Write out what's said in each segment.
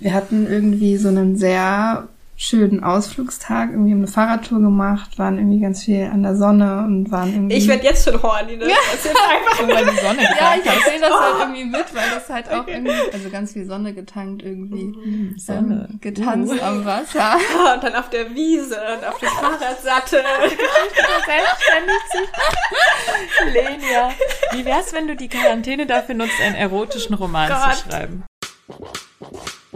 wir hatten irgendwie so einen sehr schönen Ausflugstag, irgendwie haben eine Fahrradtour gemacht, waren irgendwie ganz viel an der Sonne und waren irgendwie... Ich werde jetzt schon horny, ne? Das ist jetzt einfach so, weil die Sonne Ja, ich erzähle das halt irgendwie mit, weil das halt auch irgendwie, also ganz viel Sonne getankt irgendwie. Mhm. Sonne. Ähm, getanzt uh. am Wasser. Ja, und dann auf der Wiese und auf dem Fahrradsattel. Selbstständig sich. Lenia, wie wär's, wenn du die Quarantäne dafür nutzt, einen erotischen Roman Gott. zu schreiben?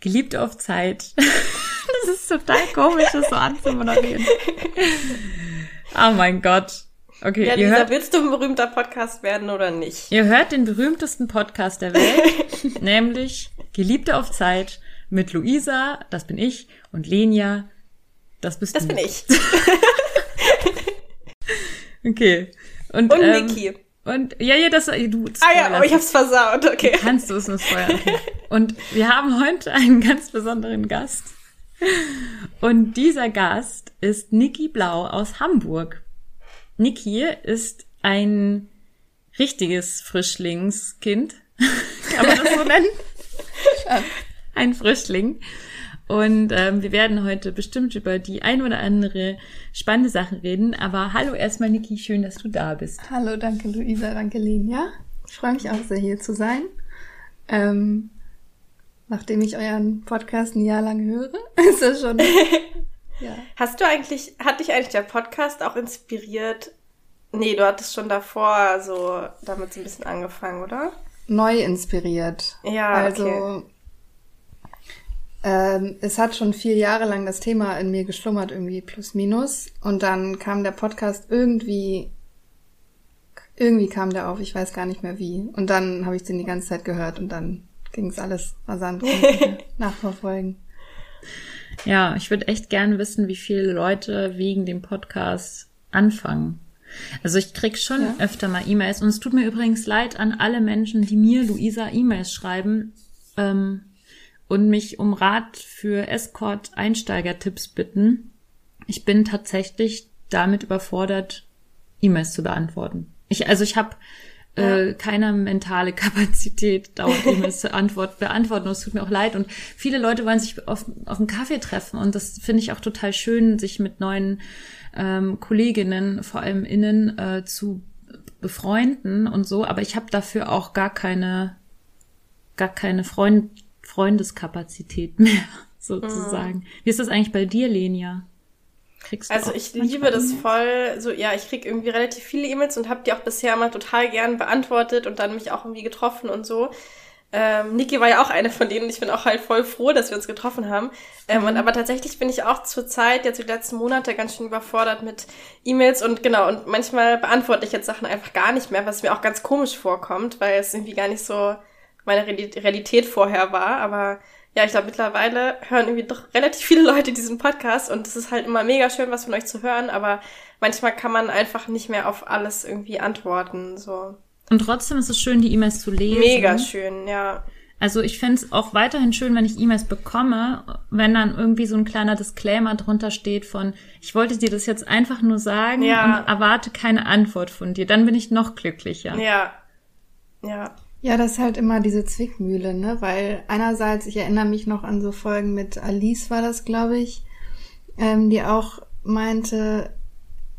geliebt auf Zeit. das ist total komisch, das so anzumoderieren. Oh mein Gott. Okay, ja, ihr Lisa, hört, willst du ein berühmter Podcast werden oder nicht? Ihr hört den berühmtesten Podcast der Welt, nämlich Geliebte auf Zeit mit Luisa, das bin ich, und Lenia, das bist das du. Das bin ich. okay. Und, und ähm, Niki. Und ja, ja, das du. Ah ja, aber ich hab's versaut, okay. Kannst du es nur spoilern. Okay. Und wir haben heute einen ganz besonderen Gast. Und dieser Gast ist Niki Blau aus Hamburg. Niki ist ein richtiges Frischlingskind. Kann man das so nennen? ein Frischling. Und ähm, wir werden heute bestimmt über die ein oder andere spannende Sachen reden. Aber hallo erstmal, Niki, schön, dass du da bist. Hallo, danke Luisa, danke Lenia. Ich freue mich auch sehr, hier zu sein. Ähm, nachdem ich euren Podcast ein Jahr lang höre, ist das schon. ja. Hast du eigentlich, hat dich eigentlich der Podcast auch inspiriert? Nee, du hattest schon davor so damit so ein bisschen angefangen, oder? Neu inspiriert. Ja, also okay. Ähm, es hat schon vier Jahre lang das Thema in mir geschlummert, irgendwie plus minus. Und dann kam der Podcast irgendwie, irgendwie kam der auf, ich weiß gar nicht mehr wie. Und dann habe ich den die ganze Zeit gehört und dann ging es alles rasant nachverfolgen. Ja, ich würde echt gerne wissen, wie viele Leute wegen dem Podcast anfangen. Also ich krieg schon ja. öfter mal E-Mails und es tut mir übrigens leid an alle Menschen, die mir Luisa E-Mails schreiben. Ähm, und mich um Rat für Escort-Einsteiger-Tipps bitten. Ich bin tatsächlich damit überfordert, E-Mails zu beantworten. Ich, also ich habe äh, ja. keine mentale Kapazität, dauernd E-Mails zu antwort, beantworten. Und es tut mir auch leid. Und viele Leute wollen sich auf, auf einen Kaffee treffen. Und das finde ich auch total schön, sich mit neuen ähm, Kolleginnen, vor allem innen, äh, zu befreunden und so. Aber ich habe dafür auch gar keine, gar keine Freund Freundeskapazität mehr, sozusagen. Mhm. Wie ist das eigentlich bei dir, Lenia? Kriegst du also ich liebe das voll, so ja, ich krieg irgendwie relativ viele E-Mails und habe die auch bisher mal total gern beantwortet und dann mich auch irgendwie getroffen und so. Ähm, Niki war ja auch eine von denen. Ich bin auch halt voll froh, dass wir uns getroffen haben. Ähm, mhm. und, aber tatsächlich bin ich auch zur Zeit, jetzt die letzten Monate, ganz schön überfordert mit E-Mails und genau, und manchmal beantworte ich jetzt Sachen einfach gar nicht mehr, was mir auch ganz komisch vorkommt, weil es irgendwie gar nicht so meine Realität vorher war. Aber ja, ich glaube, mittlerweile hören irgendwie doch relativ viele Leute diesen Podcast und es ist halt immer mega schön, was von euch zu hören, aber manchmal kann man einfach nicht mehr auf alles irgendwie antworten. So. Und trotzdem ist es schön, die E-Mails zu lesen. Mega schön, ja. Also ich fände es auch weiterhin schön, wenn ich E-Mails bekomme, wenn dann irgendwie so ein kleiner Disclaimer drunter steht von, ich wollte dir das jetzt einfach nur sagen ja. und erwarte keine Antwort von dir. Dann bin ich noch glücklicher. Ja. Ja. Ja, das ist halt immer diese Zwickmühle, ne? Weil einerseits, ich erinnere mich noch an so Folgen mit Alice war das, glaube ich, ähm, die auch meinte,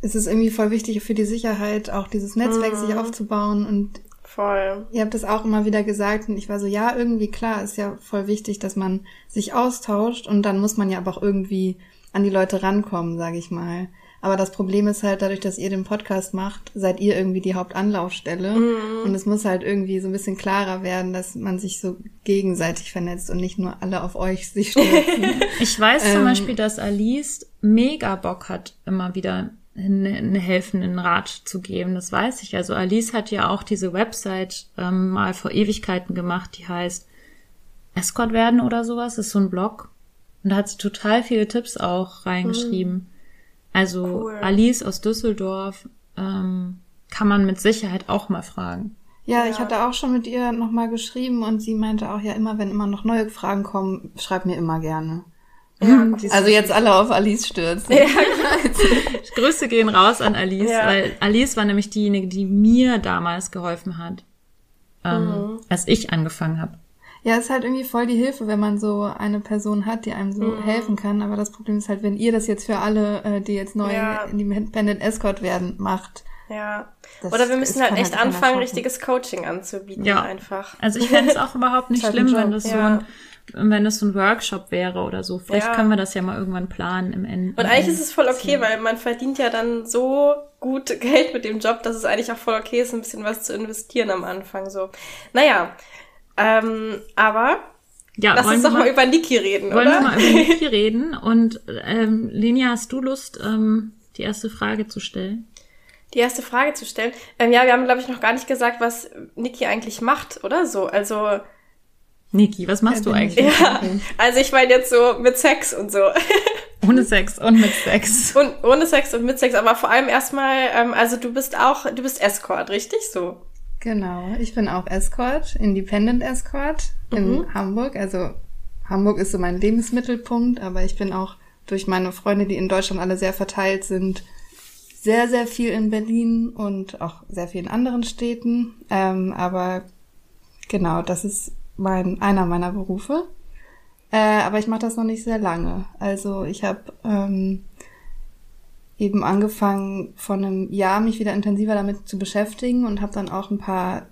es ist irgendwie voll wichtig für die Sicherheit, auch dieses Netzwerk mhm. sich aufzubauen und voll. Ihr habt das auch immer wieder gesagt und ich war so, ja, irgendwie klar, ist ja voll wichtig, dass man sich austauscht und dann muss man ja aber auch irgendwie an die Leute rankommen, sage ich mal. Aber das Problem ist halt, dadurch, dass ihr den Podcast macht, seid ihr irgendwie die Hauptanlaufstelle. Mhm. Und es muss halt irgendwie so ein bisschen klarer werden, dass man sich so gegenseitig vernetzt und nicht nur alle auf euch sich stürzen. ich weiß ähm, zum Beispiel, dass Alice mega Bock hat, immer wieder einen helfenden Rat zu geben. Das weiß ich. Also Alice hat ja auch diese Website ähm, mal vor Ewigkeiten gemacht, die heißt Escort werden oder sowas. Das ist so ein Blog. Und da hat sie total viele Tipps auch reingeschrieben. Mhm. Also cool. Alice aus Düsseldorf ähm, kann man mit Sicherheit auch mal fragen. Ja, ja, ich hatte auch schon mit ihr nochmal geschrieben und sie meinte auch, ja, immer wenn immer noch neue Fragen kommen, schreib mir immer gerne. Ja, cool. Also jetzt alle auf Alice stürzen. Ja. Grüße gehen raus an Alice, ja. weil Alice war nämlich diejenige, die mir damals geholfen hat, ähm, mhm. als ich angefangen habe. Ja, ist halt irgendwie voll die Hilfe, wenn man so eine Person hat, die einem so mhm. helfen kann. Aber das Problem ist halt, wenn ihr das jetzt für alle, äh, die jetzt neu ja. Independent Escort werden, macht. Ja. Oder wir müssen halt echt halt anfangen, richtiges Coaching anzubieten, ja. einfach. Also ich fände es auch überhaupt nicht schlimm, wenn das ja. so ein wenn es so ein Workshop wäre oder so. Vielleicht ja. können wir das ja mal irgendwann planen im Ende. Und eigentlich ist es voll okay, weil man verdient ja dann so gut Geld mit dem Job, dass es eigentlich auch voll okay ist, ein bisschen was zu investieren am Anfang. So, naja, ähm, aber ja, lass uns doch mal, mal, über Niki reden, wollen oder? Wollen wir mal über Niki reden? Und ähm, Lenia, hast du Lust, ähm, die erste Frage zu stellen? Die erste Frage zu stellen? Ähm, ja, wir haben, glaube ich, noch gar nicht gesagt, was Niki eigentlich macht, oder so. Also Niki, was machst ja, du eigentlich? Ja, also ich meine jetzt so mit Sex und so. Ohne Sex und mit Sex. Und ohne Sex und mit Sex, aber vor allem erstmal, ähm, also du bist auch, du bist Escort, richtig so? Genau, ich bin auch Escort, Independent Escort in mhm. Hamburg. Also Hamburg ist so mein Lebensmittelpunkt, aber ich bin auch durch meine Freunde, die in Deutschland alle sehr verteilt sind, sehr, sehr viel in Berlin und auch sehr viel in anderen Städten. Ähm, aber genau, das ist mein, einer meiner Berufe. Äh, aber ich mache das noch nicht sehr lange. Also ich habe ähm, eben angefangen, von einem Jahr mich wieder intensiver damit zu beschäftigen und habe dann auch ein paar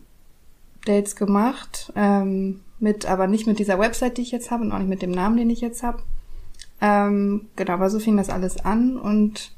Dates gemacht, ähm, mit, aber nicht mit dieser Website, die ich jetzt habe und auch nicht mit dem Namen, den ich jetzt habe. Ähm, genau, aber so fing das alles an und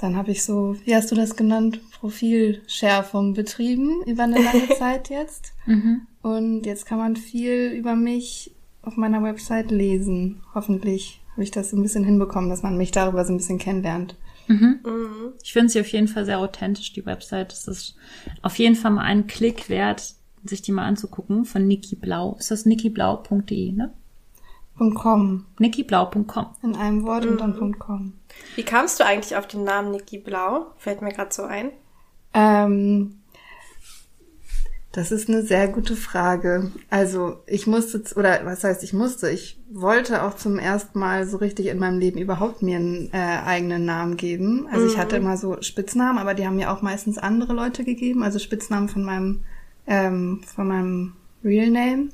dann habe ich so, wie hast du das genannt, Profilschärfung betrieben über eine lange Zeit jetzt. Mhm. Und jetzt kann man viel über mich auf meiner Website lesen. Hoffentlich habe ich das so ein bisschen hinbekommen, dass man mich darüber so ein bisschen kennenlernt. Mhm. Mhm. Ich finde sie auf jeden Fall sehr authentisch, die Website. Es ist auf jeden Fall mal einen Klick wert, sich die mal anzugucken von Niki Blau. Ist das nikiblau.de, ne? .com. nikiblau.com. In einem Wort mhm. und dann mhm. .com. Wie kamst du eigentlich auf den Namen Niki Blau? Fällt mir gerade so ein. Ähm, das ist eine sehr gute Frage. Also ich musste, oder was heißt ich musste, ich wollte auch zum ersten Mal so richtig in meinem Leben überhaupt mir einen äh, eigenen Namen geben. Also mhm. ich hatte immer so Spitznamen, aber die haben mir auch meistens andere Leute gegeben, also Spitznamen von meinem, ähm, von meinem Real Name.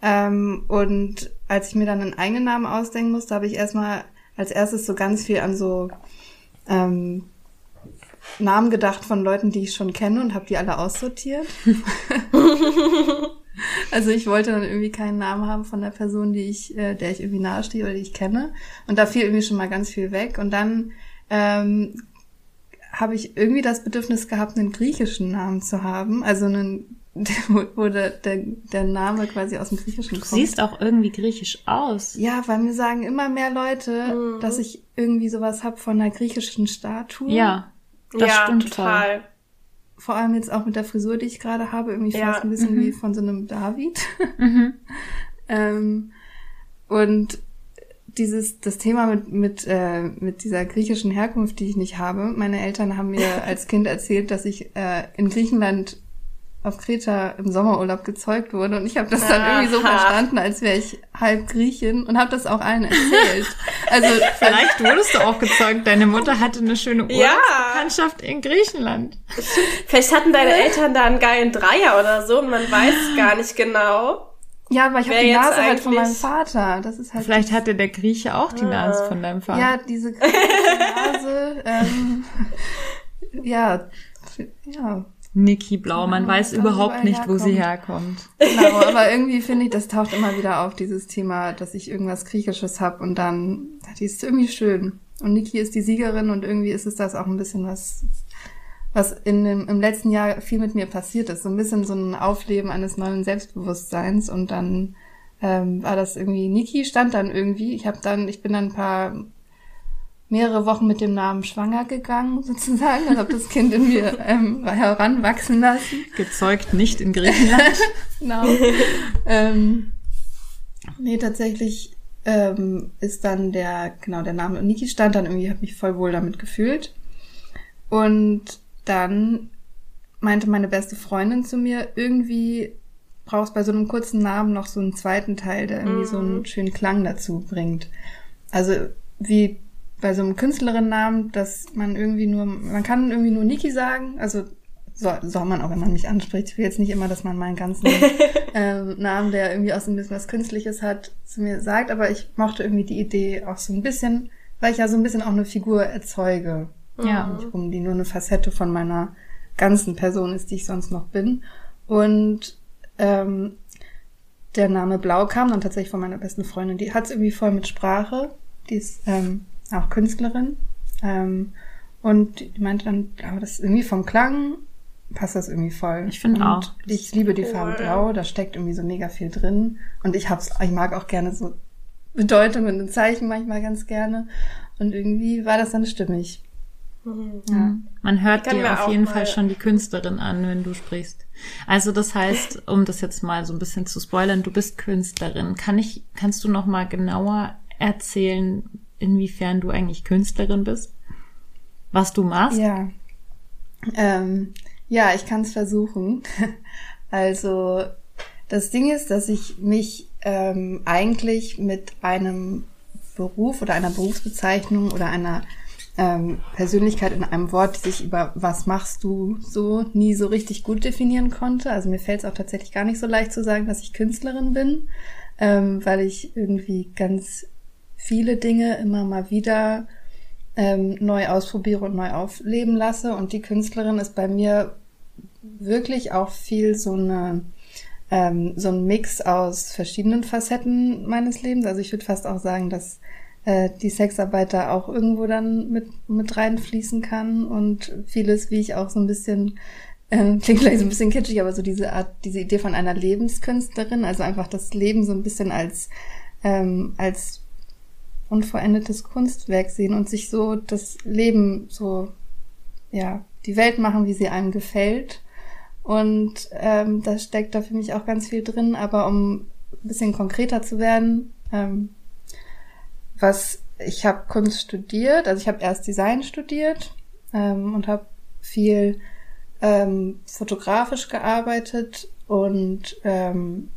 Ähm, und als ich mir dann einen eigenen Namen ausdenken musste, habe ich erstmal als erstes so ganz viel an so ähm, Namen gedacht von Leuten, die ich schon kenne und habe die alle aussortiert. also ich wollte dann irgendwie keinen Namen haben von der Person, die ich, äh, der ich irgendwie nahestehe oder die ich kenne. Und da fiel irgendwie schon mal ganz viel weg. Und dann ähm, habe ich irgendwie das Bedürfnis gehabt, einen griechischen Namen zu haben. Also einen, wo der, der, der Name quasi aus dem Griechischen kommt. Du siehst auch irgendwie griechisch aus. Ja, weil mir sagen immer mehr Leute, mhm. dass ich irgendwie sowas hab von einer griechischen Statue. Ja. Das ja, stimmt total. Vor allem jetzt auch mit der Frisur, die ich gerade habe, irgendwie ja. fast ein bisschen mhm. wie von so einem David. Mhm. ähm, und dieses das Thema mit mit äh, mit dieser griechischen Herkunft, die ich nicht habe. Meine Eltern haben mir als Kind erzählt, dass ich äh, in Griechenland auf Kreta im Sommerurlaub gezeugt wurde und ich habe das dann Aha. irgendwie so verstanden, als wäre ich halb Griechin und habe das auch allen erzählt. Also vielleicht wurdest du auch gezeugt. Deine Mutter hatte eine schöne Urlaubsbekanntschaft ja. in Griechenland. Vielleicht hatten deine Eltern da einen geilen Dreier oder so und man weiß gar nicht genau. Ja, aber ich habe die Nase halt von meinem Vater. Das ist halt. Vielleicht hatte der Grieche auch die Nase von deinem Vater. Ja, diese Nase. ähm, ja, ja. Niki Blau. Man weiß überhaupt nicht, herkommt. wo sie herkommt. Genau, aber irgendwie finde ich, das taucht immer wieder auf, dieses Thema, dass ich irgendwas Griechisches hab und dann, die ist irgendwie schön. Und Niki ist die Siegerin und irgendwie ist es das auch ein bisschen was, was in dem, im letzten Jahr viel mit mir passiert ist. So ein bisschen so ein Aufleben eines neuen Selbstbewusstseins und dann ähm, war das irgendwie, Niki stand dann irgendwie, ich habe dann, ich bin dann ein paar mehrere Wochen mit dem Namen schwanger gegangen, sozusagen, und habe das Kind in mir ähm, heranwachsen lassen. Gezeugt nicht in Griechenland. genau. ähm, nee, tatsächlich ähm, ist dann der, genau, der Name Niki stand dann irgendwie, habe mich voll wohl damit gefühlt. Und dann meinte meine beste Freundin zu mir, irgendwie brauchst bei so einem kurzen Namen noch so einen zweiten Teil, der irgendwie mhm. so einen mhm. schönen Klang dazu bringt. Also wie bei so einem Künstlerinnennamen, dass man irgendwie nur, man kann irgendwie nur Niki sagen, also soll, soll man auch, wenn man mich anspricht. Ich will jetzt nicht immer, dass man meinen ganzen ähm, Namen, der irgendwie aus ein bisschen was Künstliches hat, zu mir sagt, aber ich mochte irgendwie die Idee auch so ein bisschen, weil ich ja so ein bisschen auch eine Figur erzeuge. Ja. Um die nur eine Facette von meiner ganzen Person ist, die ich sonst noch bin. Und ähm, der Name Blau kam dann tatsächlich von meiner besten Freundin. Die hat es irgendwie voll mit Sprache. Die ist ähm, auch Künstlerin. Ähm, und die meinte dann, aber das ist irgendwie vom Klang passt das irgendwie voll. Ich finde auch. Ich liebe die Farbe Blau, da steckt irgendwie so mega viel drin. Und ich hab's, ich mag auch gerne so Bedeutungen und Zeichen manchmal ganz gerne. Und irgendwie war das dann stimmig. Mhm. Ja. Man hört dir auf jeden Fall schon die Künstlerin an, wenn du sprichst. Also das heißt, um das jetzt mal so ein bisschen zu spoilern, du bist Künstlerin. Kann ich, kannst du noch mal genauer erzählen, inwiefern du eigentlich Künstlerin bist? Was du machst? Ja. Ähm, ja, ich kann es versuchen. also das Ding ist, dass ich mich ähm, eigentlich mit einem Beruf oder einer Berufsbezeichnung oder einer ähm, Persönlichkeit in einem Wort, die sich über was machst du so nie so richtig gut definieren konnte. Also mir fällt es auch tatsächlich gar nicht so leicht zu sagen, dass ich Künstlerin bin, ähm, weil ich irgendwie ganz viele Dinge immer mal wieder ähm, neu ausprobiere und neu aufleben lasse. Und die Künstlerin ist bei mir wirklich auch viel so eine ähm, so ein Mix aus verschiedenen Facetten meines Lebens. Also ich würde fast auch sagen, dass äh, die Sexarbeit da auch irgendwo dann mit mit reinfließen kann und vieles, wie ich auch so ein bisschen äh, klingt vielleicht so ein bisschen kitschig, aber so diese Art, diese Idee von einer Lebenskünstlerin, also einfach das Leben so ein bisschen als ähm, als unvollendetes Kunstwerk sehen und sich so das Leben so ja die Welt machen, wie sie einem gefällt und ähm, da steckt da für mich auch ganz viel drin. Aber um ein bisschen konkreter zu werden, ähm, was ich habe Kunst studiert, also ich habe erst Design studiert ähm, und habe viel ähm, fotografisch gearbeitet und ähm,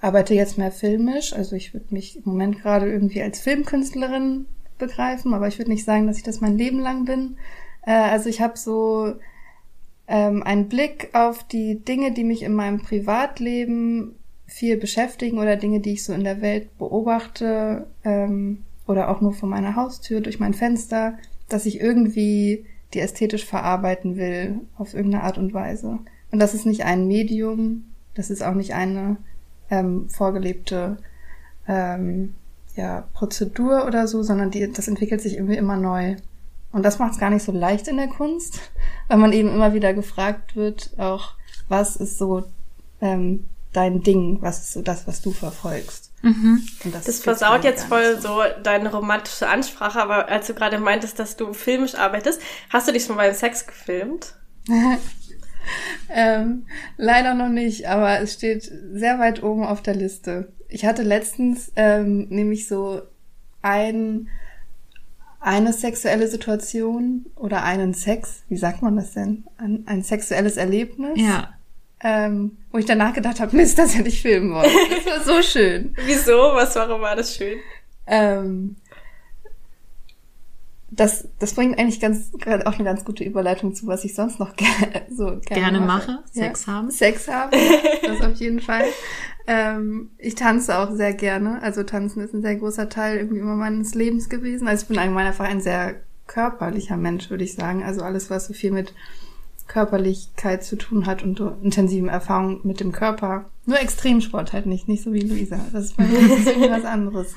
arbeite jetzt mehr filmisch. Also ich würde mich im Moment gerade irgendwie als Filmkünstlerin begreifen, aber ich würde nicht sagen, dass ich das mein Leben lang bin. Äh, also ich habe so ähm, ein Blick auf die Dinge, die mich in meinem Privatleben viel beschäftigen oder Dinge, die ich so in der Welt beobachte ähm, oder auch nur vor meiner Haustür durch mein Fenster, dass ich irgendwie die ästhetisch verarbeiten will auf irgendeine Art und Weise. Und das ist nicht ein Medium, das ist auch nicht eine ähm, vorgelebte ähm, ja, Prozedur oder so, sondern die, das entwickelt sich irgendwie immer neu. Und das macht es gar nicht so leicht in der Kunst, weil man eben immer wieder gefragt wird, auch was ist so ähm, dein Ding, was ist so das, was du verfolgst. Mhm. das, das versaut jetzt voll so. so deine romantische Ansprache, aber als du gerade meintest, dass du filmisch arbeitest, hast du dich schon beim Sex gefilmt? ähm, leider noch nicht, aber es steht sehr weit oben auf der Liste. Ich hatte letztens ähm, nämlich so ein eine sexuelle Situation oder einen Sex, wie sagt man das denn? Ein, ein sexuelles Erlebnis. Ja. Ähm, wo ich danach gedacht habe, Mist, das hätte ich filmen wollen. Das war so schön. Wieso? Was, warum war das schön? Ähm, das, das bringt eigentlich ganz auch eine ganz gute Überleitung zu, was ich sonst noch gerne, so gerne, gerne mache. mache. Sex ja. haben. Sex haben, das auf jeden Fall. Ähm, ich tanze auch sehr gerne. Also tanzen ist ein sehr großer Teil irgendwie immer meines Lebens gewesen. Also ich bin allgemein einfach ein sehr körperlicher Mensch, würde ich sagen. Also alles, was so viel mit Körperlichkeit zu tun hat und intensiven Erfahrungen mit dem Körper. Nur Extremsport halt nicht, nicht so wie Luisa. Das ist bei mir was anderes.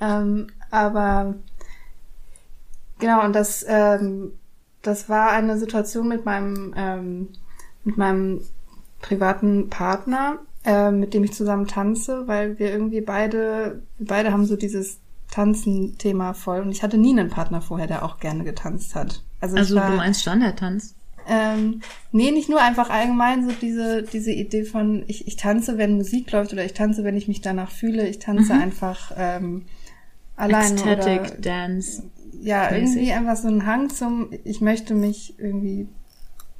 Ähm, aber Genau, und das, ähm, das war eine Situation mit meinem, ähm, mit meinem privaten Partner, äh, mit dem ich zusammen tanze, weil wir irgendwie beide, wir beide haben so dieses Tanzen-Thema voll. Und ich hatte nie einen Partner vorher, der auch gerne getanzt hat. Also, also war, du meinst Standardtanz? Ähm, nee, nicht nur einfach allgemein so diese, diese Idee von, ich, ich tanze, wenn Musik läuft oder ich tanze, wenn ich mich danach fühle. Ich tanze mhm. einfach ähm, alleine. Ecstatic oder, Dance. Ja, irgendwie einfach so ein Hang zum, ich möchte mich irgendwie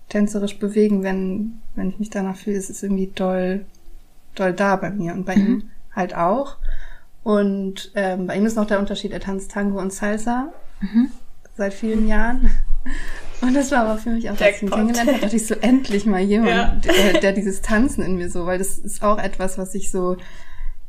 tänzerisch bewegen, wenn, wenn ich mich danach fühle. Es ist irgendwie doll, doll da bei mir und bei mhm. ihm halt auch. Und ähm, bei ihm ist noch der Unterschied, er tanzt Tango und Salsa mhm. seit vielen Jahren. Und das war aber für mich auch, als ich ihn kennengelernt habe, dachte ich so, endlich mal jemand, ja. der, der, dieses Tanzen in mir so, weil das ist auch etwas, was ich so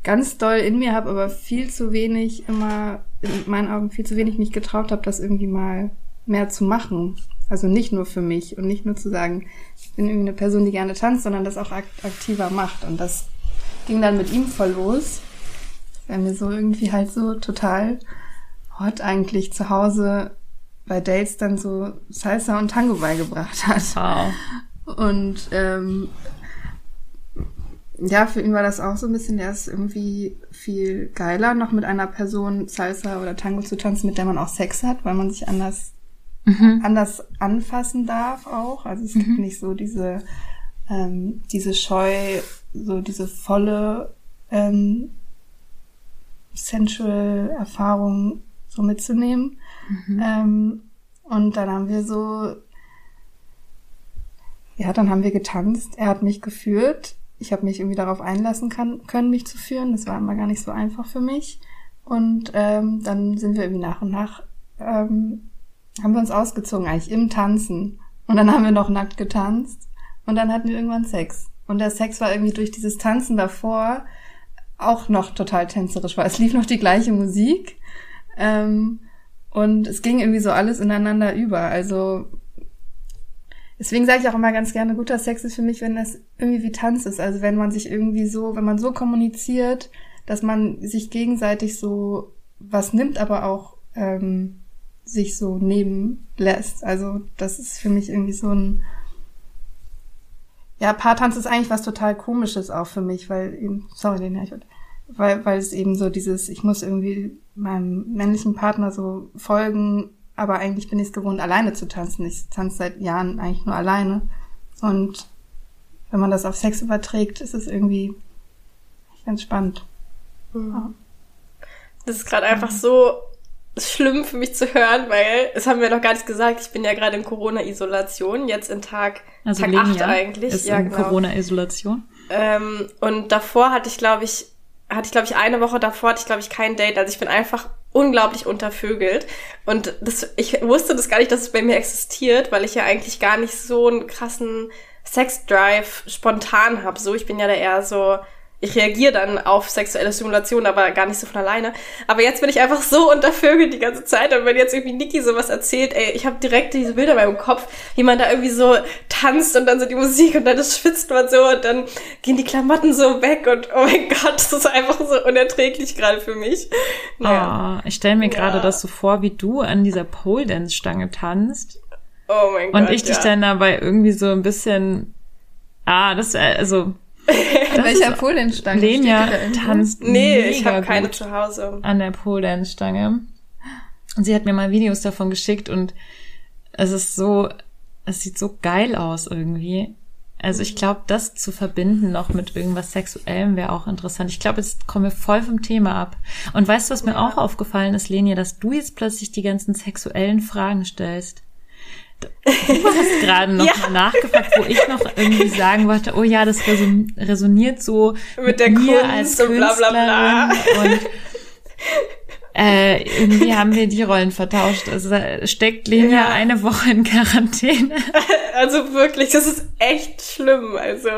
ganz doll in mir habe, aber viel zu wenig immer, in meinen Augen viel zu wenig mich getraut habe, das irgendwie mal mehr zu machen. Also nicht nur für mich und nicht nur zu sagen, ich bin irgendwie eine Person, die gerne tanzt, sondern das auch aktiver macht. Und das ging dann mit ihm voll los, weil mir so irgendwie halt so total hot eigentlich zu Hause bei Dates dann so Salsa und Tango beigebracht hat. Wow. Und ähm, ja, für ihn war das auch so ein bisschen, der ist irgendwie viel geiler, noch mit einer Person Salsa oder Tango zu tanzen, mit der man auch Sex hat, weil man sich anders, mhm. anders anfassen darf auch. Also es mhm. gibt nicht so diese, ähm, diese Scheu, so diese volle ähm, sensual Erfahrung so mitzunehmen. Mhm. Ähm, und dann haben wir so, ja, dann haben wir getanzt. Er hat mich geführt. Ich habe mich irgendwie darauf einlassen kann, können, mich zu führen. Das war immer gar nicht so einfach für mich. Und ähm, dann sind wir irgendwie nach und nach, ähm, haben wir uns ausgezogen, eigentlich im Tanzen. Und dann haben wir noch nackt getanzt. Und dann hatten wir irgendwann Sex. Und der Sex war irgendwie durch dieses Tanzen davor auch noch total tänzerisch, weil es lief noch die gleiche Musik. Ähm, und es ging irgendwie so alles ineinander über. Also deswegen sage ich auch immer ganz gerne, guter Sex ist für mich, wenn das irgendwie wie Tanz ist. Also wenn man sich irgendwie so, wenn man so kommuniziert, dass man sich gegenseitig so was nimmt, aber auch ähm, sich so nehmen lässt. Also das ist für mich irgendwie so ein ja, Paartanz ist eigentlich was total komisches auch für mich, weil eben, sorry, den ich weil, weil es eben so dieses, ich muss irgendwie meinem männlichen Partner so folgen, aber eigentlich bin ich es gewohnt, alleine zu tanzen. Ich tanze seit Jahren eigentlich nur alleine. Und wenn man das auf Sex überträgt, ist es irgendwie ganz spannend. Mhm. Ja. Das ist gerade einfach so schlimm für mich zu hören, weil es haben wir noch gar nicht gesagt, ich bin ja gerade in Corona-Isolation, jetzt in Tag, also Tag 8 eigentlich. Ist ja, in genau. Corona-Isolation. Ähm, und davor hatte ich, glaube ich, hatte ich, glaube ich, eine Woche davor hatte ich, glaube ich, kein Date. Also ich bin einfach unglaublich untervögelt. Und das, ich wusste das gar nicht, dass es bei mir existiert, weil ich ja eigentlich gar nicht so einen krassen Sex-Drive spontan habe. So, ich bin ja da eher so ich reagiere dann auf sexuelle Stimulation, aber gar nicht so von alleine. Aber jetzt bin ich einfach so unter Vögel die ganze Zeit. Und wenn jetzt irgendwie Niki sowas erzählt, ey, ich habe direkt diese Bilder in meinem Kopf, wie man da irgendwie so tanzt und dann so die Musik und dann schwitzt man so und dann gehen die Klamotten so weg und oh mein Gott, das ist einfach so unerträglich gerade für mich. Naja. Oh, ich stelle mir gerade das so vor, wie du an dieser Pole Dance Stange tanzt. Oh mein Gott. Und ich dich dann dabei irgendwie so ein bisschen, ah, das, also, welcher Polenstange? Lenia tanzt. Nee, ich habe keine zu Hause. An der Polenstange. Und sie hat mir mal Videos davon geschickt und es ist so, es sieht so geil aus irgendwie. Also ich glaube, das zu verbinden noch mit irgendwas Sexuellem wäre auch interessant. Ich glaube, jetzt kommen wir voll vom Thema ab. Und weißt du, was mir ja. auch aufgefallen ist, Lenia, dass du jetzt plötzlich die ganzen sexuellen Fragen stellst. Du hast gerade noch ja. nachgefragt, wo ich noch irgendwie sagen wollte, oh ja, das resoniert so mit, mit der mir Kunst als Künstlerin und bla bla bla. Und äh, irgendwie haben wir die Rollen vertauscht. Also steckt Lena ja. eine Woche in Quarantäne. Also wirklich, das ist echt schlimm. Also,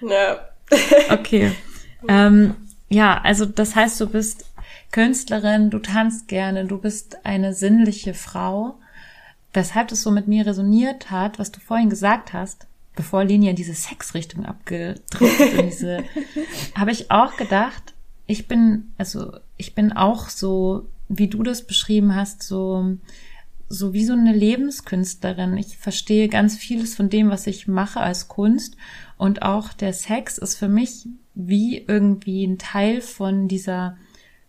ja. Okay. Ähm, ja, also das heißt, du bist Künstlerin, du tanzt gerne, du bist eine sinnliche Frau weshalb das so mit mir resoniert hat, was du vorhin gesagt hast, bevor Linie in diese Sexrichtung abgedrückt in diese, habe ich auch gedacht, ich bin, also ich bin auch so, wie du das beschrieben hast, so so wie so eine Lebenskünstlerin. Ich verstehe ganz vieles von dem, was ich mache als Kunst. Und auch der Sex ist für mich wie irgendwie ein Teil von dieser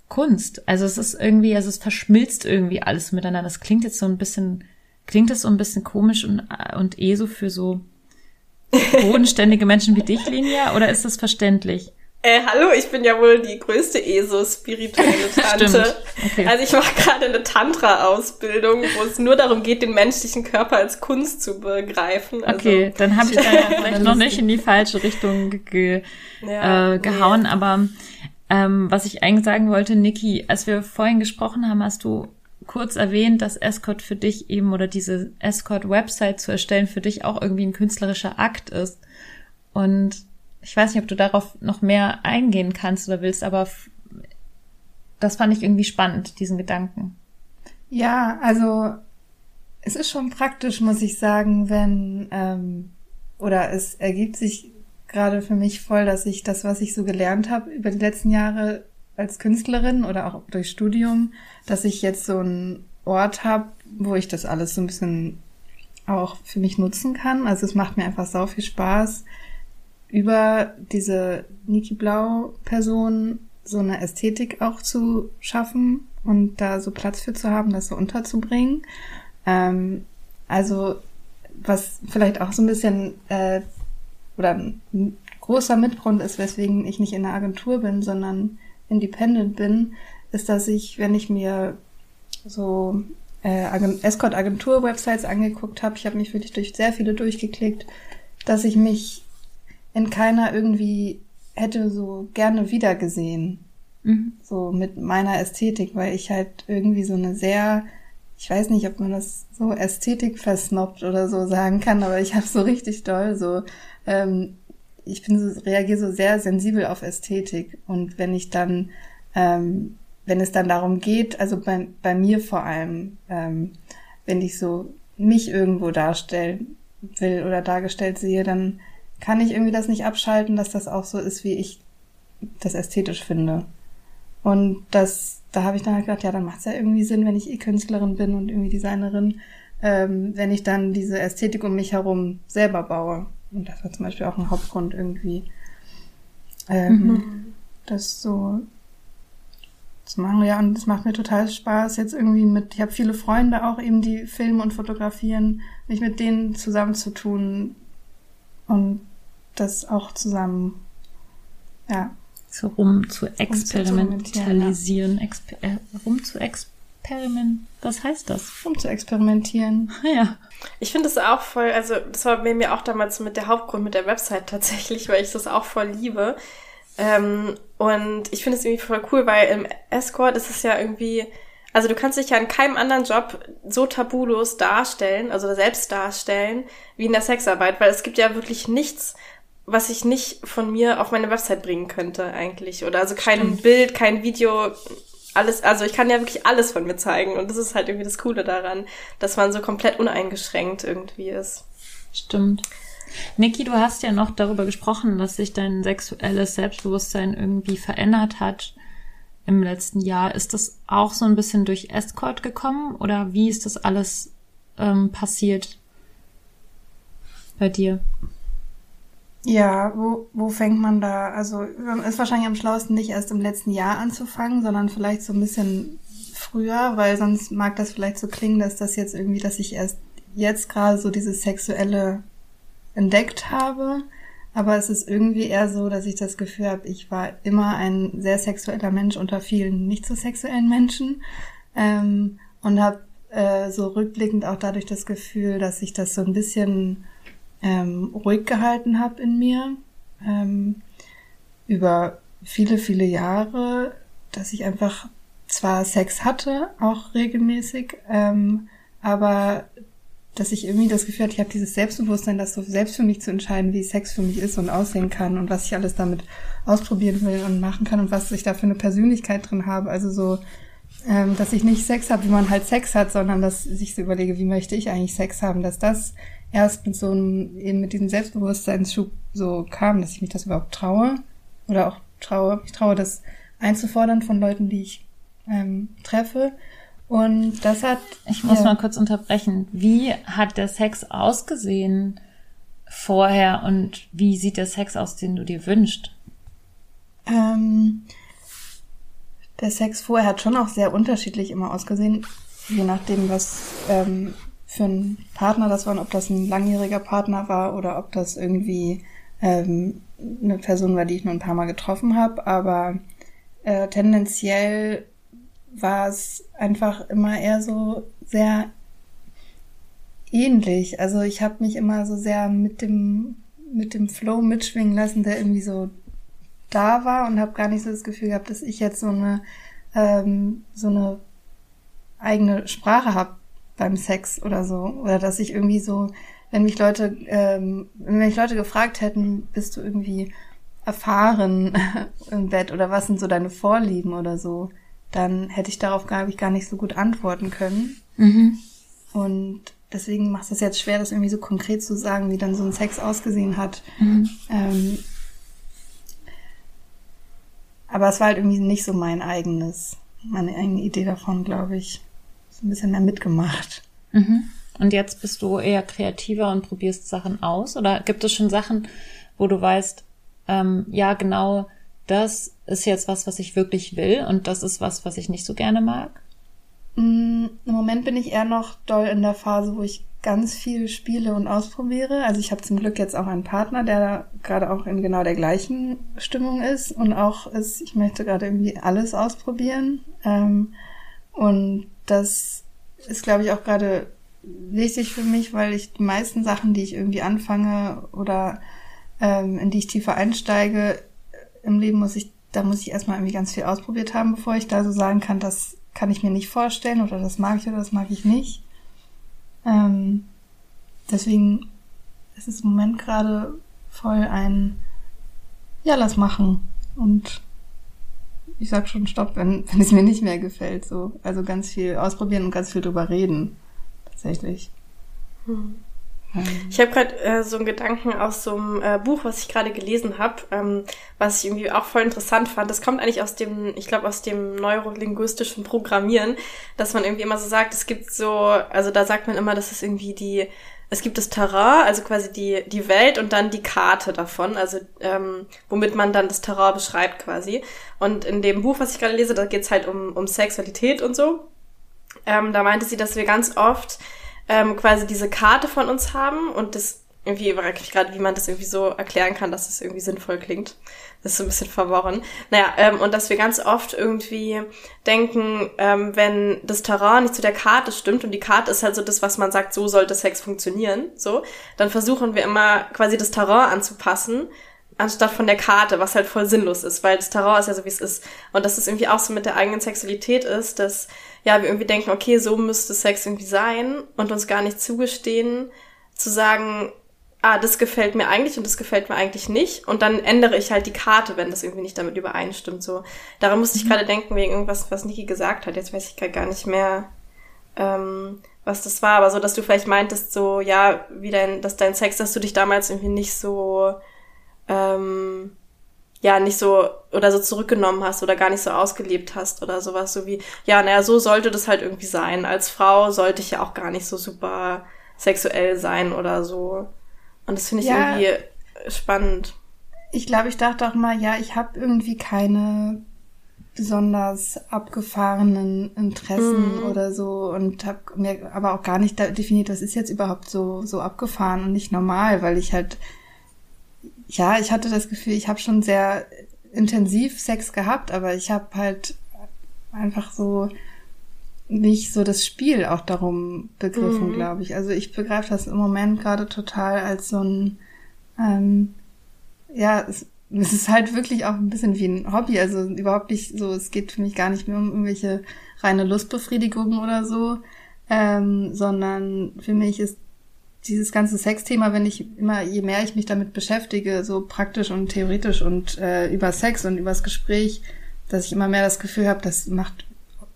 Kunst. Also es ist irgendwie, also es verschmilzt irgendwie alles miteinander. Das klingt jetzt so ein bisschen, klingt das so ein bisschen komisch und, und eh so für so bodenständige Menschen wie dich, Linia, oder ist das verständlich? Äh, hallo, ich bin ja wohl die größte ESO-spirituelle Tante. Okay. Also ich mache gerade eine Tantra-Ausbildung, wo es nur darum geht, den menschlichen Körper als Kunst zu begreifen. Also okay, dann habe ich da ja vielleicht noch nicht in die falsche Richtung ge ja, äh, gehauen, nee. aber ähm, was ich eigentlich sagen wollte, Niki, als wir vorhin gesprochen haben, hast du kurz erwähnt, dass Escort für dich eben oder diese Escort-Website zu erstellen für dich auch irgendwie ein künstlerischer Akt ist. Und ich weiß nicht, ob du darauf noch mehr eingehen kannst oder willst, aber das fand ich irgendwie spannend, diesen Gedanken. Ja, also es ist schon praktisch, muss ich sagen, wenn ähm, oder es ergibt sich gerade für mich voll, dass ich das, was ich so gelernt habe über die letzten Jahre als Künstlerin oder auch durch Studium, dass ich jetzt so einen Ort habe, wo ich das alles so ein bisschen auch für mich nutzen kann. Also es macht mir einfach sau viel Spaß, über diese Niki Blau Person so eine Ästhetik auch zu schaffen und da so Platz für zu haben, das so unterzubringen. Ähm, also was vielleicht auch so ein bisschen äh, oder ein großer Mitgrund ist, weswegen ich nicht in einer Agentur bin, sondern independent bin, ist, dass ich, wenn ich mir so äh, Escort-Agentur-Websites angeguckt habe, ich habe mich wirklich durch sehr viele durchgeklickt, dass ich mich in keiner irgendwie hätte so gerne wiedergesehen. Mhm. So mit meiner Ästhetik, weil ich halt irgendwie so eine sehr, ich weiß nicht, ob man das so Ästhetik versnobbt oder so sagen kann, aber ich habe so richtig doll so, ähm, ich bin so, reagiere so sehr sensibel auf Ästhetik. Und wenn ich dann, ähm, wenn es dann darum geht, also bei, bei mir vor allem, ähm, wenn ich so mich irgendwo darstellen will oder dargestellt sehe, dann kann ich irgendwie das nicht abschalten, dass das auch so ist, wie ich das ästhetisch finde. Und das, da habe ich dann halt gedacht, ja, dann macht es ja irgendwie Sinn, wenn ich eh Künstlerin bin und irgendwie Designerin, ähm, wenn ich dann diese Ästhetik um mich herum selber baue. Und das war zum Beispiel auch ein Hauptgrund irgendwie, ähm, mhm. das so zu machen. Ja, und es macht mir total Spaß, jetzt irgendwie mit, ich habe viele Freunde auch eben, die filmen und fotografieren, mich mit denen zusammenzutun, und das auch zusammen, ja. So rum zu experimentalisieren, exper äh, rum zu experimentieren. Was heißt das? Rum zu experimentieren. Ja. Ich finde es auch voll, also das war bei mir auch damals mit der Hauptgrund mit der Website tatsächlich, weil ich das auch voll liebe. Ähm, und ich finde es irgendwie voll cool, weil im Escort ist es ja irgendwie, also du kannst dich ja in keinem anderen Job so tabulos darstellen, also selbst darstellen, wie in der Sexarbeit, weil es gibt ja wirklich nichts, was ich nicht von mir auf meine Website bringen könnte eigentlich. Oder also kein Stimmt. Bild, kein Video, alles, also ich kann ja wirklich alles von mir zeigen. Und das ist halt irgendwie das Coole daran, dass man so komplett uneingeschränkt irgendwie ist. Stimmt. Niki, du hast ja noch darüber gesprochen, dass sich dein sexuelles Selbstbewusstsein irgendwie verändert hat im letzten Jahr. Ist das auch so ein bisschen durch Escort gekommen oder wie ist das alles ähm, passiert bei dir? Ja, wo, wo fängt man da? Also ist wahrscheinlich am schlauesten nicht erst im letzten Jahr anzufangen, sondern vielleicht so ein bisschen früher, weil sonst mag das vielleicht so klingen, dass das jetzt irgendwie, dass ich erst jetzt gerade so dieses Sexuelle entdeckt habe. Aber es ist irgendwie eher so, dass ich das Gefühl habe, ich war immer ein sehr sexueller Mensch unter vielen nicht so sexuellen Menschen ähm, und habe äh, so rückblickend auch dadurch das Gefühl, dass ich das so ein bisschen ähm, ruhig gehalten habe in mir ähm, über viele, viele Jahre, dass ich einfach zwar Sex hatte, auch regelmäßig, ähm, aber dass ich irgendwie das Gefühl hatte, ich habe dieses Selbstbewusstsein, das so selbst für mich zu entscheiden, wie Sex für mich ist und aussehen kann und was ich alles damit ausprobieren will und machen kann und was ich da für eine Persönlichkeit drin habe. Also so, ähm, dass ich nicht Sex habe, wie man halt Sex hat, sondern dass ich so überlege, wie möchte ich eigentlich Sex haben, dass das erst mit so einem, eben mit diesem Selbstbewusstseinsschub so kam, dass ich mich das überhaupt traue oder auch traue, ich traue das einzufordern von Leuten, die ich ähm, treffe Und das hat. Ich muss ja. mal kurz unterbrechen. Wie hat der Sex ausgesehen vorher und wie sieht der Sex aus, den du dir wünschst? Ähm, der Sex vorher hat schon auch sehr unterschiedlich immer ausgesehen, je nachdem, was ähm, für ein Partner das war, ob das ein langjähriger Partner war oder ob das irgendwie ähm, eine Person war, die ich nur ein paar Mal getroffen habe. Aber äh, tendenziell war es einfach immer eher so sehr ähnlich. Also ich habe mich immer so sehr mit dem mit dem Flow mitschwingen lassen, der irgendwie so da war und habe gar nicht so das Gefühl gehabt, dass ich jetzt so eine ähm, so eine eigene Sprache habe beim Sex oder so oder dass ich irgendwie so, wenn mich Leute ähm, wenn mich Leute gefragt hätten, bist du irgendwie erfahren im Bett oder was sind so deine Vorlieben oder so, dann hätte ich darauf, glaube ich, gar nicht so gut antworten können. Mhm. Und deswegen macht es jetzt schwer, das irgendwie so konkret zu sagen, wie dann so ein Sex ausgesehen hat. Mhm. Ähm, aber es war halt irgendwie nicht so mein eigenes, meine eigene Idee davon, glaube ich. Ein bisschen mehr mitgemacht. Mhm. Und jetzt bist du eher kreativer und probierst Sachen aus? Oder gibt es schon Sachen, wo du weißt, ähm, ja, genau, das ist jetzt was, was ich wirklich will und das ist was, was ich nicht so gerne mag? Mm, Im Moment bin ich eher noch doll in der Phase, wo ich ganz viel spiele und ausprobiere. Also ich habe zum Glück jetzt auch einen Partner, der gerade auch in genau der gleichen Stimmung ist und auch ist, ich möchte gerade irgendwie alles ausprobieren. Ähm, und das ist, glaube ich, auch gerade wichtig für mich, weil ich die meisten Sachen, die ich irgendwie anfange oder ähm, in die ich tiefer einsteige, im Leben muss ich, da muss ich erstmal irgendwie ganz viel ausprobiert haben, bevor ich da so sagen kann, das kann ich mir nicht vorstellen oder das mag ich oder das mag ich nicht. Ähm, deswegen ist es im Moment gerade voll ein, ja, lass machen. Und ich sag schon Stopp, wenn, wenn es mir nicht mehr gefällt. So. Also ganz viel ausprobieren und ganz viel drüber reden. Tatsächlich. Hm. Ich habe gerade äh, so einen Gedanken aus so einem äh, Buch, was ich gerade gelesen habe, ähm, was ich irgendwie auch voll interessant fand. Das kommt eigentlich aus dem, ich glaube, aus dem neurolinguistischen Programmieren, dass man irgendwie immer so sagt, es gibt so, also da sagt man immer, dass es irgendwie die, es gibt das Terrain, also quasi die, die Welt und dann die Karte davon, also ähm, womit man dann das Terrain beschreibt quasi. Und in dem Buch, was ich gerade lese, da geht's halt um, um Sexualität und so. Ähm, da meinte sie, dass wir ganz oft ähm, quasi diese Karte von uns haben und das irgendwie überrascht mich gerade, wie man das irgendwie so erklären kann, dass es das irgendwie sinnvoll klingt. Das ist so ein bisschen verworren. Naja, ähm, und dass wir ganz oft irgendwie denken, ähm, wenn das Terrain nicht zu der Karte stimmt und die Karte ist halt so das, was man sagt, so sollte Sex funktionieren, so, dann versuchen wir immer quasi das Terrain anzupassen, anstatt von der Karte, was halt voll sinnlos ist, weil das Terrain ist ja so, wie es ist. Und dass es irgendwie auch so mit der eigenen Sexualität ist, dass ja, wir irgendwie denken, okay, so müsste Sex irgendwie sein und uns gar nicht zugestehen, zu sagen, ah, das gefällt mir eigentlich und das gefällt mir eigentlich nicht. Und dann ändere ich halt die Karte, wenn das irgendwie nicht damit übereinstimmt. So, daran musste ich mhm. gerade denken, wegen irgendwas, was Niki gesagt hat. Jetzt weiß ich gar nicht mehr, ähm, was das war. Aber so, dass du vielleicht meintest, so, ja, wie dein, dass dein Sex, dass du dich damals irgendwie nicht so, ähm, ja nicht so oder so zurückgenommen hast oder gar nicht so ausgelebt hast oder sowas, so wie, ja, naja, so sollte das halt irgendwie sein. Als Frau sollte ich ja auch gar nicht so super sexuell sein oder so. Und das finde ich ja, irgendwie spannend. Ich glaube, ich dachte auch mal, ja, ich habe irgendwie keine besonders abgefahrenen Interessen mm. oder so und habe mir aber auch gar nicht definiert, was ist jetzt überhaupt so so abgefahren und nicht normal, weil ich halt ja, ich hatte das Gefühl, ich habe schon sehr intensiv Sex gehabt, aber ich habe halt einfach so nicht so das Spiel auch darum begriffen, mhm. glaube ich. Also ich begreife das im Moment gerade total als so ein, ähm, ja, es, es ist halt wirklich auch ein bisschen wie ein Hobby. Also überhaupt nicht so, es geht für mich gar nicht mehr um irgendwelche reine Lustbefriedigung oder so, ähm, sondern für mich ist dieses ganze Sexthema, wenn ich immer, je mehr ich mich damit beschäftige, so praktisch und theoretisch und äh, über Sex und übers Gespräch, dass ich immer mehr das Gefühl habe, das macht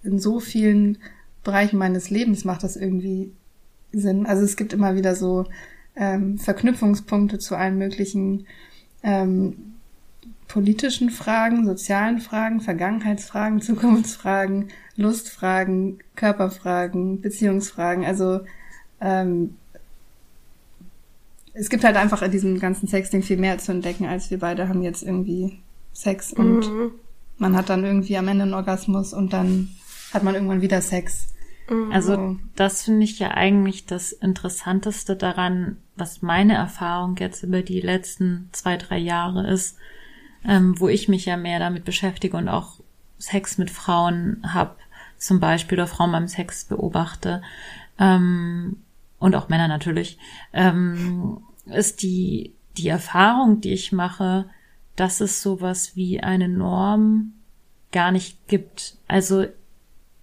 in so vielen Bereichen meines Lebens macht das irgendwie Sinn. Also es gibt immer wieder so ähm, Verknüpfungspunkte zu allen möglichen ähm, politischen Fragen, sozialen Fragen, Vergangenheitsfragen, Zukunftsfragen, Lustfragen, Körperfragen, Beziehungsfragen. Also ähm, es gibt halt einfach in diesem ganzen Sexding viel mehr zu entdecken, als wir beide haben jetzt irgendwie Sex und mhm. man hat dann irgendwie am Ende einen Orgasmus und dann hat man irgendwann wieder Sex. Mhm. Also das finde ich ja eigentlich das Interessanteste daran, was meine Erfahrung jetzt über die letzten zwei, drei Jahre ist, ähm, wo ich mich ja mehr damit beschäftige und auch Sex mit Frauen habe, zum Beispiel, oder Frauen beim Sex beobachte, ähm, und auch Männer natürlich, ähm, ist die, die Erfahrung, die ich mache, dass es sowas wie eine Norm gar nicht gibt. Also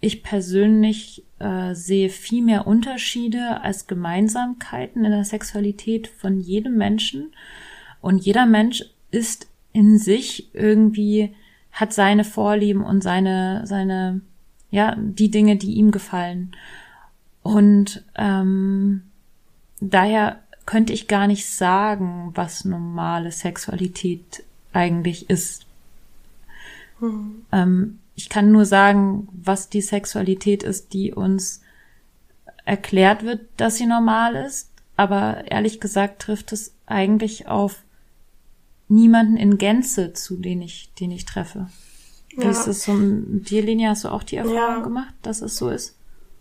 ich persönlich äh, sehe viel mehr Unterschiede als Gemeinsamkeiten in der Sexualität von jedem Menschen. Und jeder Mensch ist in sich irgendwie, hat seine Vorlieben und seine, seine, ja, die Dinge, die ihm gefallen. Und ähm, daher könnte ich gar nicht sagen, was normale Sexualität eigentlich ist. Mhm. Ähm, ich kann nur sagen, was die Sexualität ist, die uns erklärt wird, dass sie normal ist. Aber ehrlich gesagt trifft es eigentlich auf niemanden in Gänze zu, den ich, den ich treffe. Ja. Wie ist es so, dir, Linia, hast du auch die Erfahrung ja. gemacht, dass es so ist?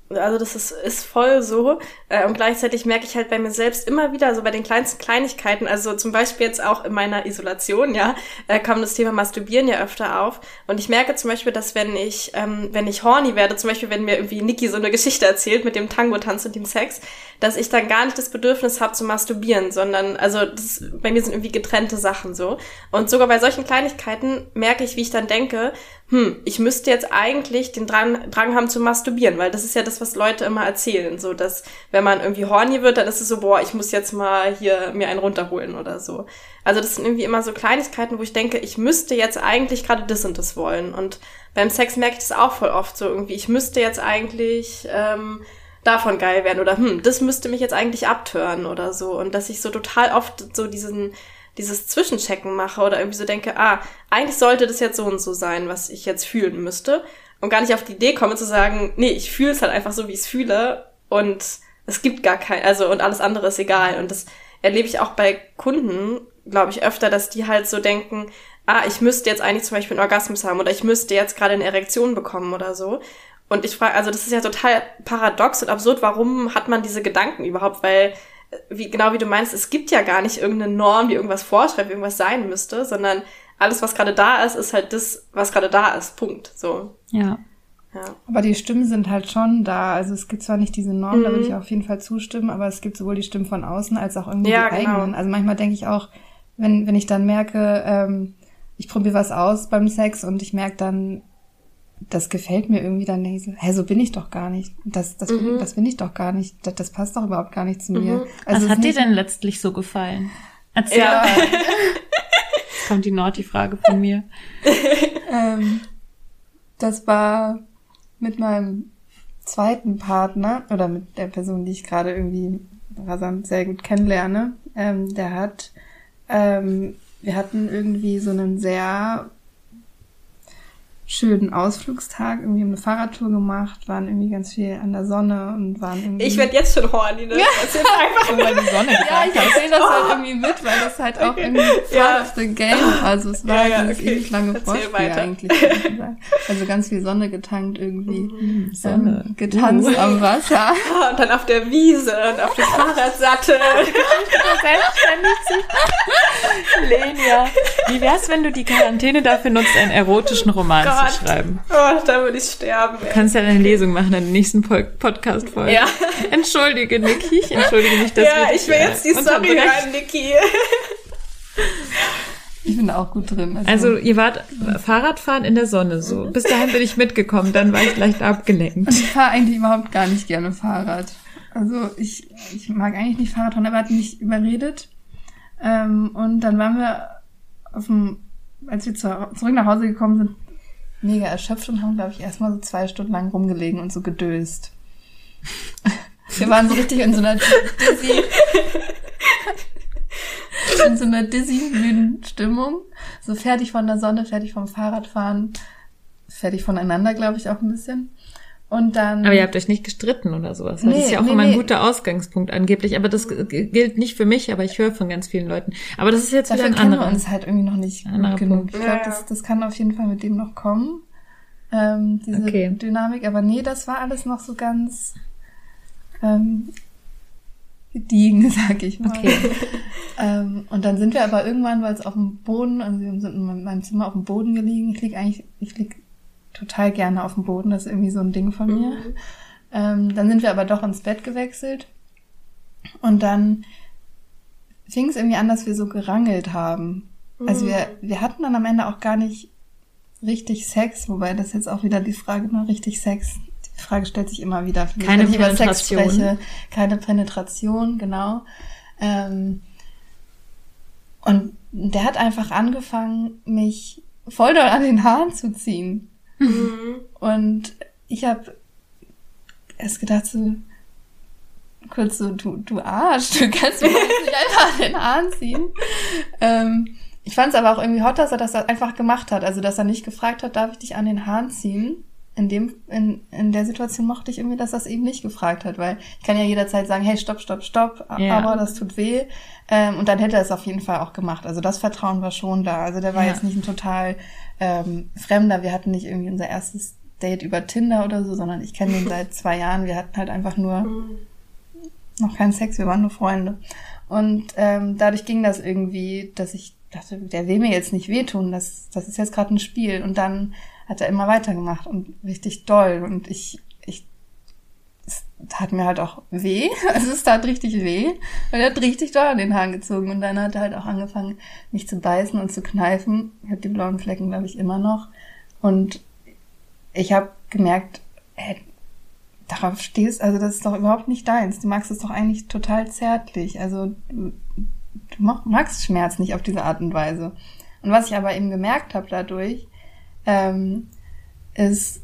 Also das ist, ist voll so. Äh, und gleichzeitig merke ich halt bei mir selbst immer wieder, so bei den kleinsten Kleinigkeiten, also zum Beispiel jetzt auch in meiner Isolation, ja, äh, kam das Thema Masturbieren ja öfter auf. Und ich merke zum Beispiel, dass wenn ich, ähm, wenn ich horny werde, zum Beispiel wenn mir irgendwie Niki so eine Geschichte erzählt mit dem Tango-Tanz und dem Sex, dass ich dann gar nicht das Bedürfnis habe zu masturbieren, sondern, also das, bei mir sind irgendwie getrennte Sachen so. Und sogar bei solchen Kleinigkeiten merke ich, wie ich dann denke, hm, ich müsste jetzt eigentlich den Drang, Drang haben zu masturbieren, weil das ist ja das, was Leute immer erzählen, so dass wenn man irgendwie horny wird, dann ist es so, boah, ich muss jetzt mal hier mir einen runterholen oder so. Also das sind irgendwie immer so Kleinigkeiten, wo ich denke, ich müsste jetzt eigentlich gerade das und das wollen. Und beim Sex merke ich das auch voll oft so irgendwie, ich müsste jetzt eigentlich ähm, davon geil werden oder hm, das müsste mich jetzt eigentlich abtören oder so. Und dass ich so total oft so diesen dieses Zwischenchecken mache oder irgendwie so denke, ah, eigentlich sollte das jetzt so und so sein, was ich jetzt fühlen müsste. Und gar nicht auf die Idee komme zu sagen, nee, ich fühle es halt einfach so, wie ich es fühle. Und es gibt gar kein, also und alles andere ist egal. Und das erlebe ich auch bei Kunden, glaube ich, öfter, dass die halt so denken, ah, ich müsste jetzt eigentlich zum Beispiel einen Orgasmus haben oder ich müsste jetzt gerade eine Erektion bekommen oder so. Und ich frage, also das ist ja total paradox und absurd, warum hat man diese Gedanken überhaupt? Weil wie, genau wie du meinst, es gibt ja gar nicht irgendeine Norm, die irgendwas vorschreibt, wie irgendwas sein müsste, sondern alles, was gerade da ist, ist halt das, was gerade da ist. Punkt. So. Ja. Ja. Aber die Stimmen sind halt schon da. Also es gibt zwar nicht diese Norm, mhm. da würde ich auf jeden Fall zustimmen, aber es gibt sowohl die Stimmen von außen als auch irgendwie ja, die genau. eigenen. Also manchmal denke ich auch, wenn, wenn ich dann merke, ähm, ich probiere was aus beim Sex und ich merke dann, das gefällt mir irgendwie dann nicht so, hä, so bin ich doch gar nicht. Das, das, mhm. das bin ich doch gar nicht. Das, das passt doch überhaupt gar nicht zu mir. Mhm. Also Was hat dir denn letztlich so gefallen? Erzähl ja. Jetzt kommt die Naughty-Frage von mir. ähm, das war mit meinem zweiten Partner oder mit der Person, die ich gerade irgendwie rasant sehr gut kennenlerne. Ähm, der hat, ähm, wir hatten irgendwie so einen sehr schönen Ausflugstag. Irgendwie haben eine Fahrradtour gemacht, waren irgendwie ganz viel an der Sonne und waren irgendwie. Ich werde jetzt schon horny, ne? Ja. Das ist einfach und weil die Sonne Ja, ich erzähle das halt irgendwie mit, weil das halt auch irgendwie part of the game Also es war ja, ja, dieses okay. ewig lange Vorspiel eigentlich. Also ganz viel Sonne getankt irgendwie. Mhm, Sonne. Ähm, getanzt uh. am Wasser. und dann auf der Wiese und auf dem Fahrradsattel. Lenia, wie wär's, wenn du die Quarantäne dafür nutzt, einen erotischen Roman Gott. zu schreiben. Oh, da würde ich sterben. Ey. Du kannst ja eine Lesung machen in der nächsten Podcast-Folge. Ja. Entschuldige, Niki. Ich entschuldige mich, dass Ja, ich will jetzt die Story hören, Niki. Ich bin auch gut drin. Also, also ihr wart Fahrradfahren in der Sonne so. Bis dahin bin ich mitgekommen, dann war ich leicht abgelenkt. ich fahre eigentlich überhaupt gar nicht gerne Fahrrad. Also ich, ich mag eigentlich nicht Fahrrad fahren, aber er hat mich überredet. Ähm, und dann waren wir auf dem, als wir zurück nach Hause gekommen sind, mega erschöpft und haben, glaube ich, erstmal so zwei Stunden lang rumgelegen und so gedöst. Wir waren so richtig in so einer Dizzy. in so einer dizzy Stimmung. So fertig von der Sonne, fertig vom Fahrradfahren, fertig voneinander, glaube ich, auch ein bisschen. Und dann. Aber ihr habt euch nicht gestritten oder sowas. Nee, das ist ja auch nee, immer ein nee. guter Ausgangspunkt angeblich. Aber das gilt nicht für mich, aber ich höre von ganz vielen Leuten. Aber das ist jetzt Dafür wieder ein anderer. uns halt irgendwie noch nicht gut genug. Ich glaube, das, das kann auf jeden Fall mit dem noch kommen. Ähm, diese okay. Dynamik. Aber nee, das war alles noch so ganz ähm, gediegen, sag ich mal. Okay. ähm, und dann sind wir aber irgendwann, weil es auf dem Boden, also wir sind in meinem Zimmer auf dem Boden gelegen. Ich lieg eigentlich, ich lieg total gerne auf dem Boden. Das ist irgendwie so ein Ding von mir. Mhm. Ähm, dann sind wir aber doch ins Bett gewechselt. Und dann fing es irgendwie an, dass wir so gerangelt haben. Mhm. Also wir, wir hatten dann am Ende auch gar nicht richtig Sex, wobei das jetzt auch wieder die Frage, nur richtig Sex. Die Frage stellt sich immer wieder. Für Keine mich, Penetration. Sex spreche. Keine Penetration, genau. Ähm, und der hat einfach angefangen, mich voll doll an den Haaren zu ziehen. Mhm. Und ich habe erst gedacht so, kurz so, du, du Arsch, du kannst mir nicht einfach an den Haaren ziehen. Ähm, ich fand es aber auch irgendwie hot, dass er das einfach gemacht hat. Also, dass er nicht gefragt hat, darf ich dich an den Haaren ziehen? In dem, in, in der Situation mochte ich irgendwie, dass er es eben nicht gefragt hat, weil ich kann ja jederzeit sagen, hey, stopp, stopp, stopp, ja. aber das tut weh. Ähm, und dann hätte er es auf jeden Fall auch gemacht. Also das Vertrauen war schon da. Also der war ja. jetzt nicht ein total ähm, Fremder. Wir hatten nicht irgendwie unser erstes Date über Tinder oder so, sondern ich kenne ihn seit zwei Jahren. Wir hatten halt einfach nur mhm. noch keinen Sex, wir waren nur Freunde. Und ähm, dadurch ging das irgendwie, dass ich dachte, der will mir jetzt nicht wehtun, das, das ist jetzt gerade ein Spiel. Und dann hat er immer weitergemacht und richtig doll. Und ich, ich, es tat mir halt auch weh. Also es tat richtig weh. Und er hat richtig doll an den Haaren gezogen. Und dann hat er halt auch angefangen, mich zu beißen und zu kneifen. Ich habe die blauen Flecken, glaube ich, immer noch. Und ich habe gemerkt, hey, darauf stehst, also das ist doch überhaupt nicht deins. Du magst es doch eigentlich total zärtlich. Also du magst Schmerz nicht auf diese Art und Weise. Und was ich aber eben gemerkt habe dadurch, ähm, ist,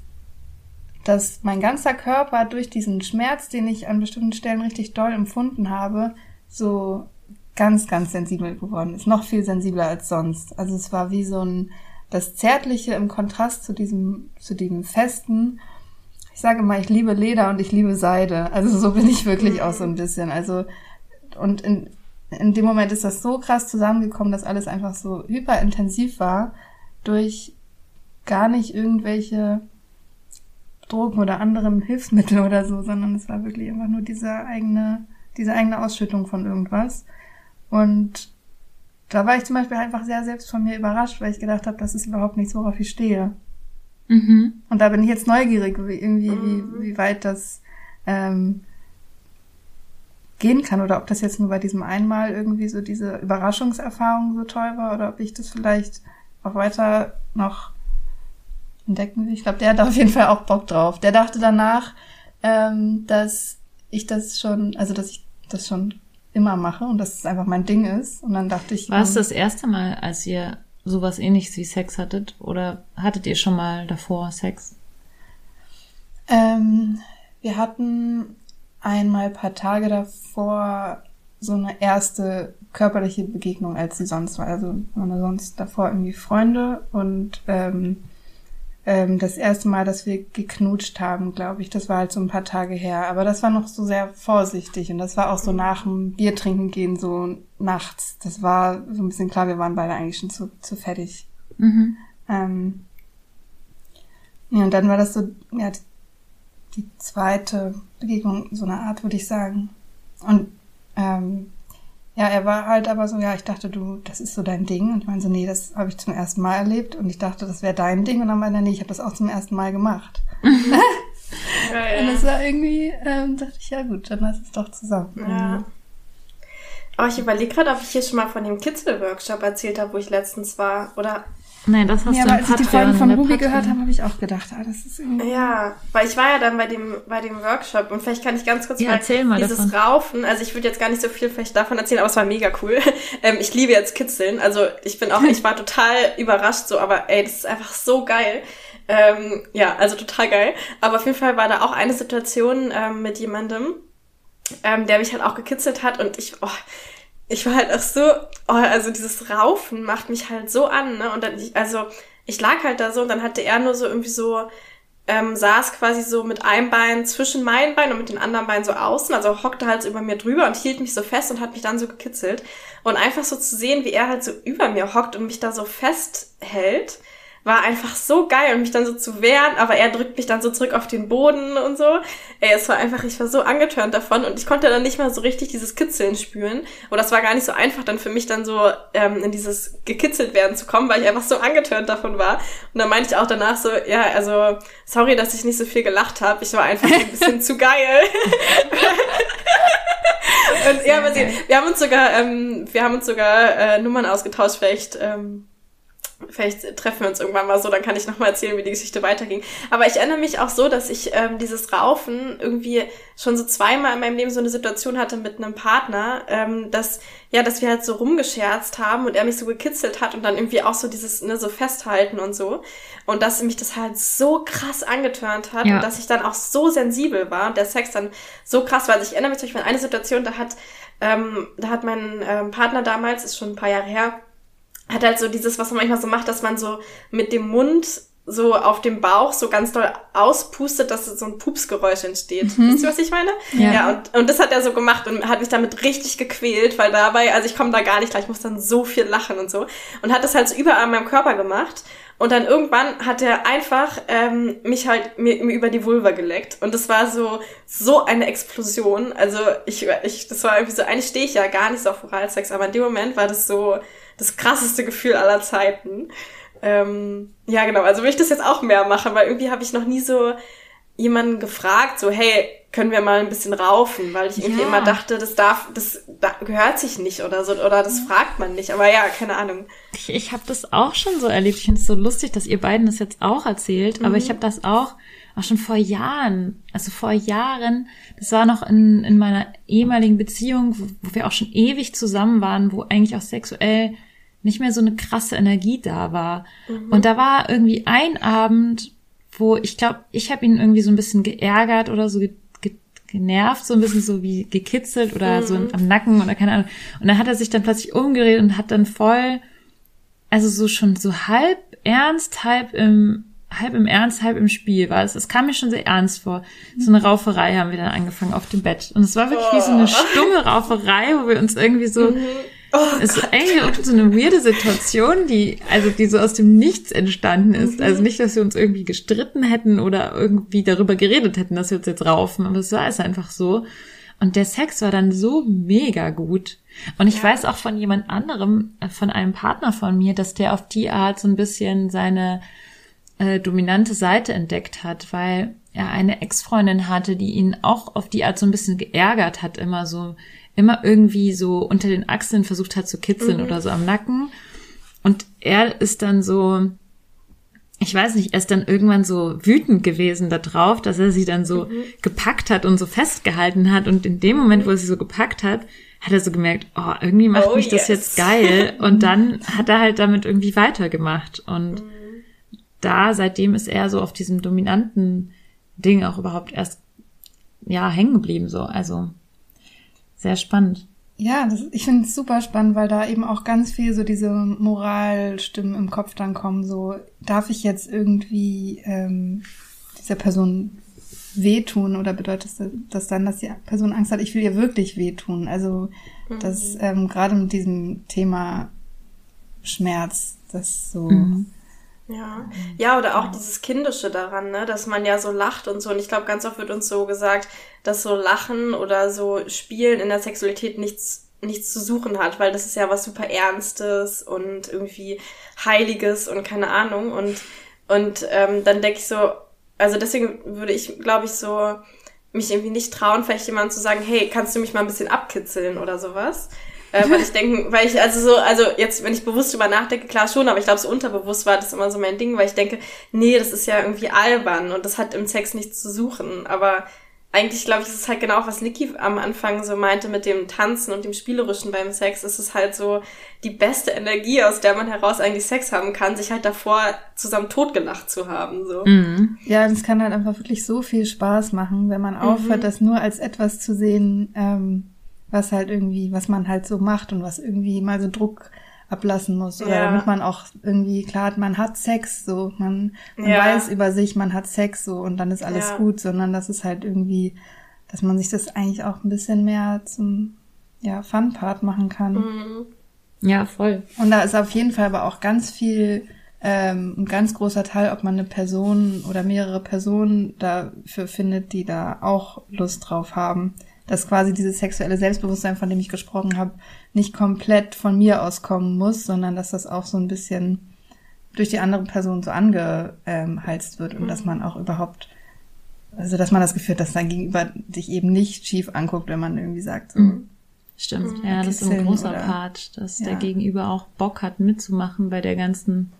dass mein ganzer Körper durch diesen Schmerz, den ich an bestimmten Stellen richtig doll empfunden habe, so ganz, ganz sensibel geworden ist. Noch viel sensibler als sonst. Also es war wie so ein, das Zärtliche im Kontrast zu diesem, zu diesem Festen. Ich sage mal, ich liebe Leder und ich liebe Seide. Also so bin ich wirklich auch so ein bisschen. Also, und in, in dem Moment ist das so krass zusammengekommen, dass alles einfach so hyperintensiv war durch gar nicht irgendwelche Drogen oder anderen Hilfsmittel oder so, sondern es war wirklich einfach nur diese eigene, diese eigene Ausschüttung von irgendwas. Und da war ich zum Beispiel einfach sehr selbst von mir überrascht, weil ich gedacht habe, das ist überhaupt nichts, worauf ich stehe. Mhm. Und da bin ich jetzt neugierig, wie, irgendwie, mhm. wie, wie weit das ähm, gehen kann oder ob das jetzt nur bei diesem einmal irgendwie so diese Überraschungserfahrung so toll war oder ob ich das vielleicht auch weiter noch entdecken will. Ich glaube, der hat auf jeden Fall auch Bock drauf. Der dachte danach, ähm, dass ich das schon, also dass ich das schon immer mache und dass es einfach mein Ding ist. Und dann dachte ich. War es das erste Mal, als ihr sowas ähnliches wie Sex hattet? Oder hattet ihr schon mal davor Sex? Ähm, wir hatten einmal paar Tage davor so eine erste körperliche Begegnung, als sie sonst war. Also waren sonst davor irgendwie Freunde und ähm, ähm, das erste Mal, dass wir geknutscht haben, glaube ich, das war halt so ein paar Tage her. Aber das war noch so sehr vorsichtig und das war auch so nach dem Bier trinken gehen, so nachts. Das war so ein bisschen klar, wir waren beide eigentlich schon zu, zu fertig. Mhm. Ähm, ja, und dann war das so, ja, die zweite Begegnung, so eine Art, würde ich sagen. Und ähm, ja, er war halt aber so, ja, ich dachte, du, das ist so dein Ding. Und ich meine so, nee, das habe ich zum ersten Mal erlebt. Und ich dachte, das wäre dein Ding. Und dann meinte er, nee, ich habe das auch zum ersten Mal gemacht. ja, ja. Und das war irgendwie, ähm, dachte ich, ja gut, dann lass es doch zusammen. Ja. Aber ich überlege gerade, ob ich hier schon mal von dem Kitzel-Workshop erzählt habe, wo ich letztens war. Oder Nein, das hast ja, du aber als ich die Folgen von Ruby gehört habe, habe ich auch gedacht, ah, das ist irgendwie... Ja, weil ich war ja dann bei dem, bei dem Workshop und vielleicht kann ich ganz kurz ja, mal, erzähl mal dieses davon. Raufen, also ich würde jetzt gar nicht so viel vielleicht davon erzählen, aber es war mega cool. Ähm, ich liebe jetzt Kitzeln, also ich bin auch, ich war total überrascht so, aber ey, das ist einfach so geil. Ähm, ja, also total geil. Aber auf jeden Fall war da auch eine Situation ähm, mit jemandem, ähm, der mich halt auch gekitzelt hat und ich, oh, ich war halt auch so, oh, also dieses Raufen macht mich halt so an, ne? Und dann, also ich lag halt da so und dann hatte er nur so irgendwie so, ähm, saß quasi so mit einem Bein zwischen meinen Beinen und mit den anderen Beinen so außen, also hockte halt so über mir drüber und hielt mich so fest und hat mich dann so gekitzelt. Und einfach so zu sehen, wie er halt so über mir hockt und mich da so festhält, war einfach so geil und mich dann so zu wehren, aber er drückt mich dann so zurück auf den Boden und so. Ey, es war einfach, ich war so angetörnt davon und ich konnte dann nicht mal so richtig dieses Kitzeln spüren. Und das war gar nicht so einfach dann für mich dann so ähm, in dieses gekitzelt werden zu kommen, weil ich einfach so angetörnt davon war. Und dann meinte ich auch danach so, ja, also sorry, dass ich nicht so viel gelacht habe. Ich war einfach ein bisschen zu geil. und ja, aber sie, wir haben uns sogar, ähm, wir haben uns sogar äh, Nummern ausgetauscht, vielleicht. Ähm, Vielleicht treffen wir uns irgendwann mal so, dann kann ich nochmal erzählen, wie die Geschichte weiterging. Aber ich erinnere mich auch so, dass ich ähm, dieses Raufen irgendwie schon so zweimal in meinem Leben so eine Situation hatte mit einem Partner, ähm, dass, ja, dass wir halt so rumgescherzt haben und er mich so gekitzelt hat und dann irgendwie auch so dieses, ne, so festhalten und so. Und dass mich das halt so krass angetörnt hat ja. und dass ich dann auch so sensibel war und der Sex dann so krass war. Also ich erinnere mich zum Beispiel an eine Situation, da hat, ähm, da hat mein ähm, Partner damals, ist schon ein paar Jahre her, hat halt so dieses, was man manchmal so macht, dass man so mit dem Mund so auf dem Bauch so ganz doll auspustet, dass so ein Pupsgeräusch entsteht. Mhm. Wisst ihr, was ich meine? Ja. ja und, und das hat er so gemacht und hat mich damit richtig gequält, weil dabei, also ich komme da gar nicht gleich, ich muss dann so viel lachen und so. Und hat das halt so überall an meinem Körper gemacht. Und dann irgendwann hat er einfach ähm, mich halt mir, mir über die Vulva geleckt. Und das war so, so eine Explosion. Also ich, ich das war irgendwie so, eigentlich stehe ich ja gar nicht so auf Oralsex, aber in dem Moment war das so, das krasseste Gefühl aller Zeiten. Ähm, ja, genau. Also will ich das jetzt auch mehr machen, weil irgendwie habe ich noch nie so jemanden gefragt, so, hey, können wir mal ein bisschen raufen, weil ich irgendwie ja. immer dachte, das darf, das da gehört sich nicht oder so, oder das fragt man nicht. Aber ja, keine Ahnung. Ich, ich habe das auch schon so erlebt. Ich finde es so lustig, dass ihr beiden das jetzt auch erzählt, mhm. aber ich habe das auch, auch schon vor Jahren, also vor Jahren, das war noch in, in meiner ehemaligen Beziehung, wo, wo wir auch schon ewig zusammen waren, wo eigentlich auch sexuell nicht mehr so eine krasse Energie da war. Mhm. Und da war irgendwie ein Abend, wo ich glaube, ich habe ihn irgendwie so ein bisschen geärgert oder so ge ge genervt, so ein bisschen so wie gekitzelt oder mhm. so am Nacken oder keine Ahnung. Und dann hat er sich dann plötzlich umgedreht und hat dann voll, also so schon so halb ernst, halb im halb im Ernst, halb im Spiel war es. Es kam mir schon sehr ernst vor. So eine Rauferei haben wir dann angefangen auf dem Bett. Und es war wirklich oh. wie so eine oh. stumme Rauferei, wo wir uns irgendwie so mhm. Oh es ist eigentlich auch so eine weirde Situation, die, also die so aus dem Nichts entstanden ist. Mhm. Also nicht, dass wir uns irgendwie gestritten hätten oder irgendwie darüber geredet hätten, dass wir uns jetzt raufen, aber es war es einfach so. Und der Sex war dann so mega gut. Und ich ja. weiß auch von jemand anderem, äh, von einem Partner von mir, dass der auf die Art so ein bisschen seine äh, dominante Seite entdeckt hat, weil er eine Ex-Freundin hatte, die ihn auch auf die Art so ein bisschen geärgert hat, immer so immer irgendwie so unter den Achseln versucht hat zu kitzeln mhm. oder so am Nacken. Und er ist dann so, ich weiß nicht, er ist dann irgendwann so wütend gewesen darauf, dass er sie dann so mhm. gepackt hat und so festgehalten hat. Und in dem Moment, wo er sie so gepackt hat, hat er so gemerkt, oh, irgendwie macht oh, mich yes. das jetzt geil. Und dann hat er halt damit irgendwie weitergemacht. Und mhm. da, seitdem ist er so auf diesem dominanten Ding auch überhaupt erst, ja, hängen geblieben, so. Also, sehr spannend. Ja, das, ich finde es super spannend, weil da eben auch ganz viel so diese Moralstimmen im Kopf dann kommen. So, darf ich jetzt irgendwie ähm, dieser Person wehtun oder bedeutet das dann, dass die Person Angst hat, ich will ihr wirklich wehtun? Also, mhm. das ähm, gerade mit diesem Thema Schmerz, das so. Mhm ja. ja, oder auch dieses Kindische daran, ne, dass man ja so lacht und so. Und ich glaube, ganz oft wird uns so gesagt, dass so Lachen oder so Spielen in der Sexualität nichts, nichts zu suchen hat, weil das ist ja was super Ernstes und irgendwie Heiliges und keine Ahnung. Und, und ähm, dann denke ich so, also deswegen würde ich, glaube ich, so mich irgendwie nicht trauen, vielleicht jemand zu sagen, hey, kannst du mich mal ein bisschen abkitzeln oder sowas? Äh, weil ich denke, weil ich, also so, also jetzt, wenn ich bewusst drüber nachdenke, klar schon, aber ich glaube, so unterbewusst war das immer so mein Ding, weil ich denke, nee, das ist ja irgendwie albern und das hat im Sex nichts zu suchen. Aber eigentlich, glaube ich, ist es halt genau, was Niki am Anfang so meinte mit dem Tanzen und dem Spielerischen beim Sex. ist Es halt so die beste Energie, aus der man heraus eigentlich Sex haben kann, sich halt davor zusammen totgelacht zu haben. So. Mhm. Ja, das kann halt einfach wirklich so viel Spaß machen, wenn man aufhört, mhm. das nur als etwas zu sehen, ähm, was halt irgendwie, was man halt so macht und was irgendwie mal so Druck ablassen muss oder Ja. damit man auch irgendwie klar hat, man hat Sex, so man, man Ja. weiß über sich, man hat Sex so und dann ist alles Ja. gut, sondern das ist halt irgendwie, dass man sich das eigentlich auch ein bisschen mehr zum ja Fun-Part machen kann. Mhm. Ja, voll. Und da ist auf jeden Fall aber auch ganz viel, ähm, ein ganz großer Teil, ob man eine Person oder mehrere Personen dafür findet, die da auch Lust drauf haben. Dass quasi dieses sexuelle Selbstbewusstsein, von dem ich gesprochen habe, nicht komplett von mir aus kommen muss, sondern dass das auch so ein bisschen durch die andere Person so angeheizt wird und dass man auch überhaupt, also dass man das Gefühl hat, dass dein Gegenüber dich eben nicht schief anguckt, wenn man irgendwie sagt, so, Mhm. Stimmt. Ja, das ist ein großer oder- Part, dass Ja. der Gegenüber auch Bock hat mitzumachen bei der ganzen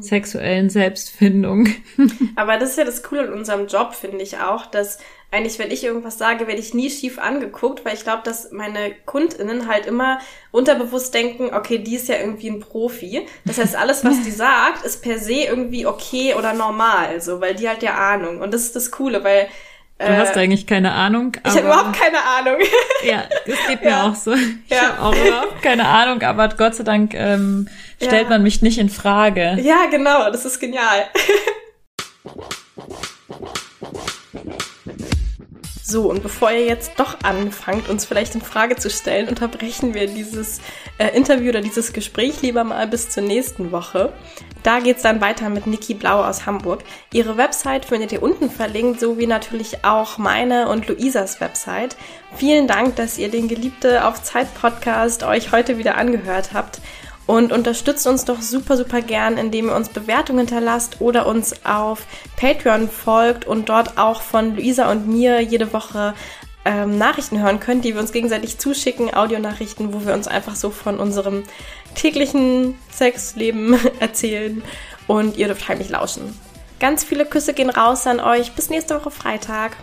sexuellen Selbstfindung. Aber das ist ja das Coole in unserem Job, finde ich auch, dass eigentlich, wenn ich irgendwas sage, werde ich nie schief angeguckt, weil ich glaube, dass meine KundInnen halt immer unterbewusst denken, okay, die ist ja irgendwie ein Profi. Das heißt, alles, was die sagt, ist per se irgendwie okay oder normal, so, weil die halt ja Ahnung. Und das ist das Coole, weil Du hast eigentlich keine Ahnung. ich habe überhaupt keine Ahnung. Ja, das geht mir Ja. auch so. Ich Ja. habe auch überhaupt keine Ahnung, aber Gott sei Dank ähm, stellt Ja. man mich nicht in Frage. ja, genau, das ist genial. So, und bevor ihr jetzt doch anfangt, uns vielleicht in Frage zu stellen, unterbrechen wir dieses äh, Interview oder dieses Gespräch lieber mal bis zur nächsten Woche. Da geht's dann weiter mit Niki Blau aus Hamburg. Ihre Website findet ihr unten verlinkt, sowie natürlich auch meine und Luisas Website. Vielen Dank, dass ihr den Geliebte auf Zeit Podcast euch heute wieder angehört habt und unterstützt uns doch super, super gern, indem ihr uns Bewertungen hinterlasst oder uns auf Patreon folgt und dort auch von Luisa und mir jede Woche ähm, Nachrichten hören könnt, die wir uns gegenseitig zuschicken, Audionachrichten, wo wir uns einfach so von unserem täglichen Sexleben erzählen und ihr dürft heimlich lauschen. Ganz viele Küsse gehen raus an euch. Bis nächste Woche Freitag.